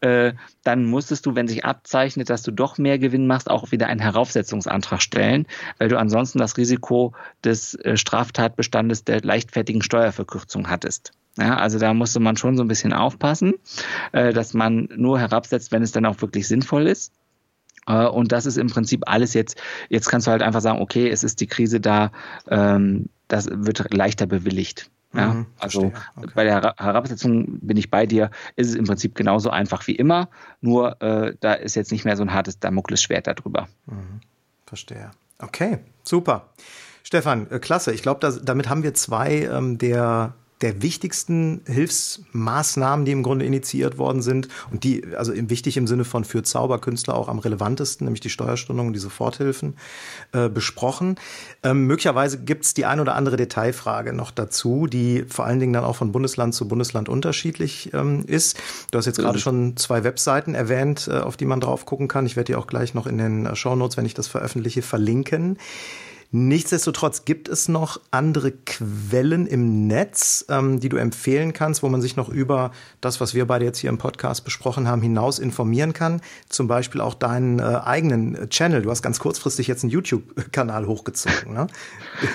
ja. äh, dann musstest du, wenn sich abzeichnet, dass du doch mehr Gewinn machst, auch wieder einen Heraufsetzungsantrag stellen, weil du ansonsten das Risiko des äh, Straftatbestandes der leichtfertigen Steuerverkürzung hattest. Ja, also da musste man schon so ein bisschen aufpassen, äh, dass man nur herabsetzt, wenn es dann auch wirklich sinnvoll ist. Äh, und das ist im Prinzip alles jetzt. Jetzt kannst du halt einfach sagen, okay, es ist die Krise da, ähm, das wird leichter bewilligt. Ja, mhm, also okay. bei der Herabsetzung bin ich bei dir, ist es im Prinzip genauso einfach wie immer, nur äh, da ist jetzt nicht mehr so ein hartes Damoklesschwert darüber. Mhm, verstehe. Okay, super. Stefan, äh, klasse. Ich glaube, damit haben wir zwei ähm, der der wichtigsten Hilfsmaßnahmen, die im Grunde initiiert worden sind und die, also im, wichtig im Sinne von für Zauberkünstler auch am relevantesten, nämlich die Steuerstundung und die Soforthilfen, äh, besprochen. Ähm, möglicherweise gibt es die ein oder andere Detailfrage noch dazu, die vor allen Dingen dann auch von Bundesland zu Bundesland unterschiedlich ähm, ist. Du hast jetzt gerade schon zwei Webseiten erwähnt, äh, auf die man drauf gucken kann. Ich werde die auch gleich noch in den äh, Show Notes, wenn ich das veröffentliche, verlinken. Nichtsdestotrotz gibt es noch andere Quellen im Netz, ähm, die du empfehlen kannst, wo man sich noch über das, was wir beide jetzt hier im Podcast besprochen haben, hinaus informieren kann. Zum Beispiel auch deinen äh, eigenen Channel. Du hast ganz kurzfristig jetzt einen YouTube-Kanal hochgezogen. Ne?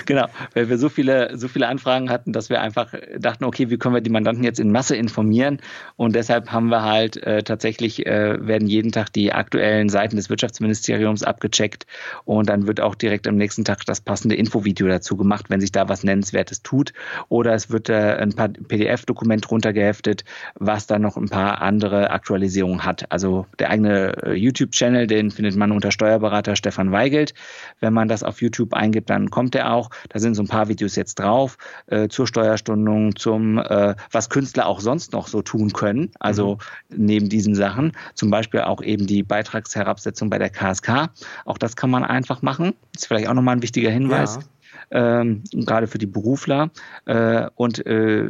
Genau, weil wir so viele, so viele Anfragen hatten, dass wir einfach dachten, okay, wie können wir die Mandanten jetzt in Masse informieren? Und deshalb haben wir halt äh, tatsächlich, äh, werden jeden Tag die aktuellen Seiten des Wirtschaftsministeriums abgecheckt und dann wird auch direkt am nächsten Tag das passende Infovideo dazu gemacht, wenn sich da was Nennenswertes tut. Oder es wird äh, ein paar PDF-Dokument runtergeheftet, was dann noch ein paar andere Aktualisierungen hat. Also der eigene äh, YouTube-Channel, den findet man unter Steuerberater Stefan Weigelt. Wenn man das auf YouTube eingibt, dann kommt er auch. Da sind so ein paar Videos jetzt drauf äh, zur Steuerstundung, zum äh, was Künstler auch sonst noch so tun können. Also mhm. neben diesen Sachen, zum Beispiel auch eben die Beitragsherabsetzung bei der KSK. Auch das kann man einfach machen. Ist vielleicht auch nochmal ein wichtiger wichtiger Hinweis. Ja. Ähm, gerade für die Berufler. Äh, und äh,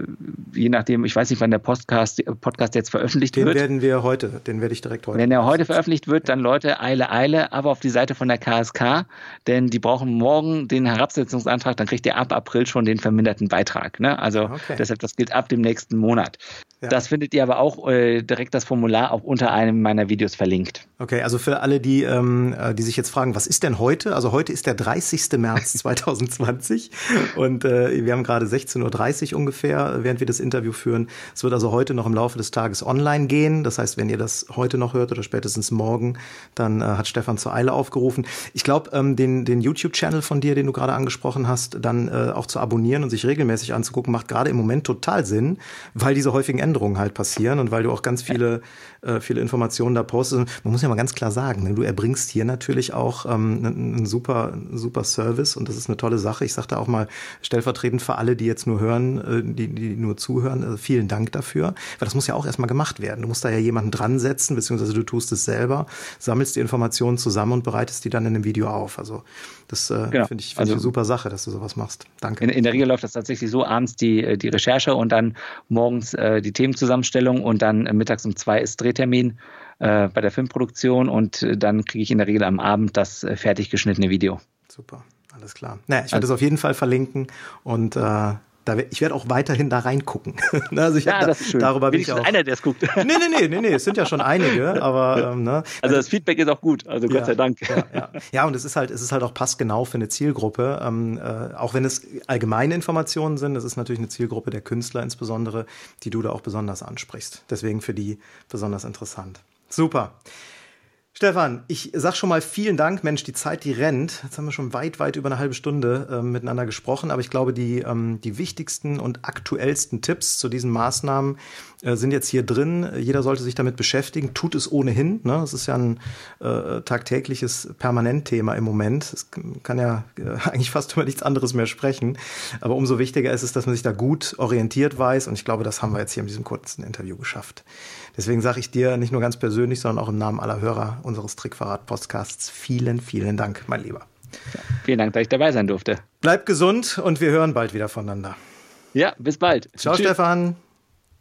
je nachdem, ich weiß nicht, wann der Podcast, Podcast jetzt veröffentlicht den wird. Den werden wir heute, den werde ich direkt heute. Wenn er heute veröffentlicht wird, dann Leute, Eile, Eile, aber auf die Seite von der KSK, denn die brauchen morgen den Herabsetzungsantrag, dann kriegt ihr ab April schon den verminderten Beitrag. Ne? Also okay. deshalb, das gilt ab dem nächsten Monat. Ja. Das findet ihr aber auch äh, direkt das Formular auch unter einem meiner Videos verlinkt. Okay, also für alle, die, ähm, äh, die sich jetzt fragen, was ist denn heute? Also heute ist der 30. März 2020. 23 und äh, wir haben gerade 16.30 Uhr ungefähr, während wir das Interview führen. Es wird also heute noch im Laufe des Tages online gehen. Das heißt, wenn ihr das heute noch hört oder spätestens morgen, dann äh, hat Stefan zur Eile aufgerufen. Ich glaube, ähm, den, den YouTube-Channel von dir, den du gerade angesprochen hast, dann äh, auch zu abonnieren und sich regelmäßig anzugucken, macht gerade im Moment total Sinn, weil diese häufigen Änderungen halt passieren und weil du auch ganz viele, äh, viele Informationen da postest. Man muss ja mal ganz klar sagen, ne, du erbringst hier natürlich auch ähm, einen, super, super Service und das ist eine tolle Sache. Ich sage da auch mal stellvertretend für alle, die jetzt nur hören, äh, die, die nur zuhören, also vielen Dank dafür, weil das muss ja auch erstmal gemacht werden. Du musst da ja jemanden dran setzen, beziehungsweise du tust es selber, sammelst die Informationen zusammen und bereitest die dann in einem Video auf. Also das äh, genau. finde ich, find also, ich eine super Sache, dass du sowas machst. Danke. In, in, der Regel läuft das tatsächlich so, abends die, die Recherche und dann morgens äh, die Themenzusammenstellung und dann äh, mittags um zwei ist Drehtermin bei der Filmproduktion und dann kriege ich in der Regel am Abend das fertig geschnittene Video. Super, alles klar. Naja, ich werde also, das auf jeden Fall verlinken und äh, da, ich werde auch weiterhin da reingucken. Ne, also ich ja, da, das ist schön. Darüber bin ich auch. einer, der es guckt. nee, nee, nee, nee, nee, es sind ja schon einige, aber ähm, ne. Also das Feedback ist auch gut, also Gott ja, sei Dank. Ja, ja. ja, und es ist halt, es ist halt auch passgenau für eine Zielgruppe, ähm, äh, auch wenn es allgemeine Informationen sind. Es ist natürlich eine Zielgruppe der Künstler insbesondere, die du da auch besonders ansprichst. Deswegen für die besonders interessant. Super. Stefan, ich sag schon mal vielen Dank. Mensch, die Zeit, die rennt. Jetzt haben wir schon weit, weit über eine halbe Stunde äh, miteinander gesprochen. Aber ich glaube, die, ähm, die wichtigsten und aktuellsten Tipps zu diesen Maßnahmen äh, sind jetzt hier drin. Jeder sollte sich damit beschäftigen. Tut es ohnehin. Ne? Das ist ja ein äh, tagtägliches Permanentthema im Moment. Es kann ja äh, eigentlich fast über nichts anderes mehr sprechen. Aber umso wichtiger ist es, dass man sich da gut orientiert weiß. Und ich glaube, das haben wir jetzt hier in diesem kurzen Interview geschafft. Deswegen sage ich dir nicht nur ganz persönlich, sondern auch im Namen aller Hörer unseres Trickverrat-Podcasts vielen, vielen Dank, mein Lieber. Ja, vielen Dank, dass ich dabei sein durfte. Bleib gesund und wir hören bald wieder voneinander. Ja, bis bald. Ciao, Tschüss. Stefan.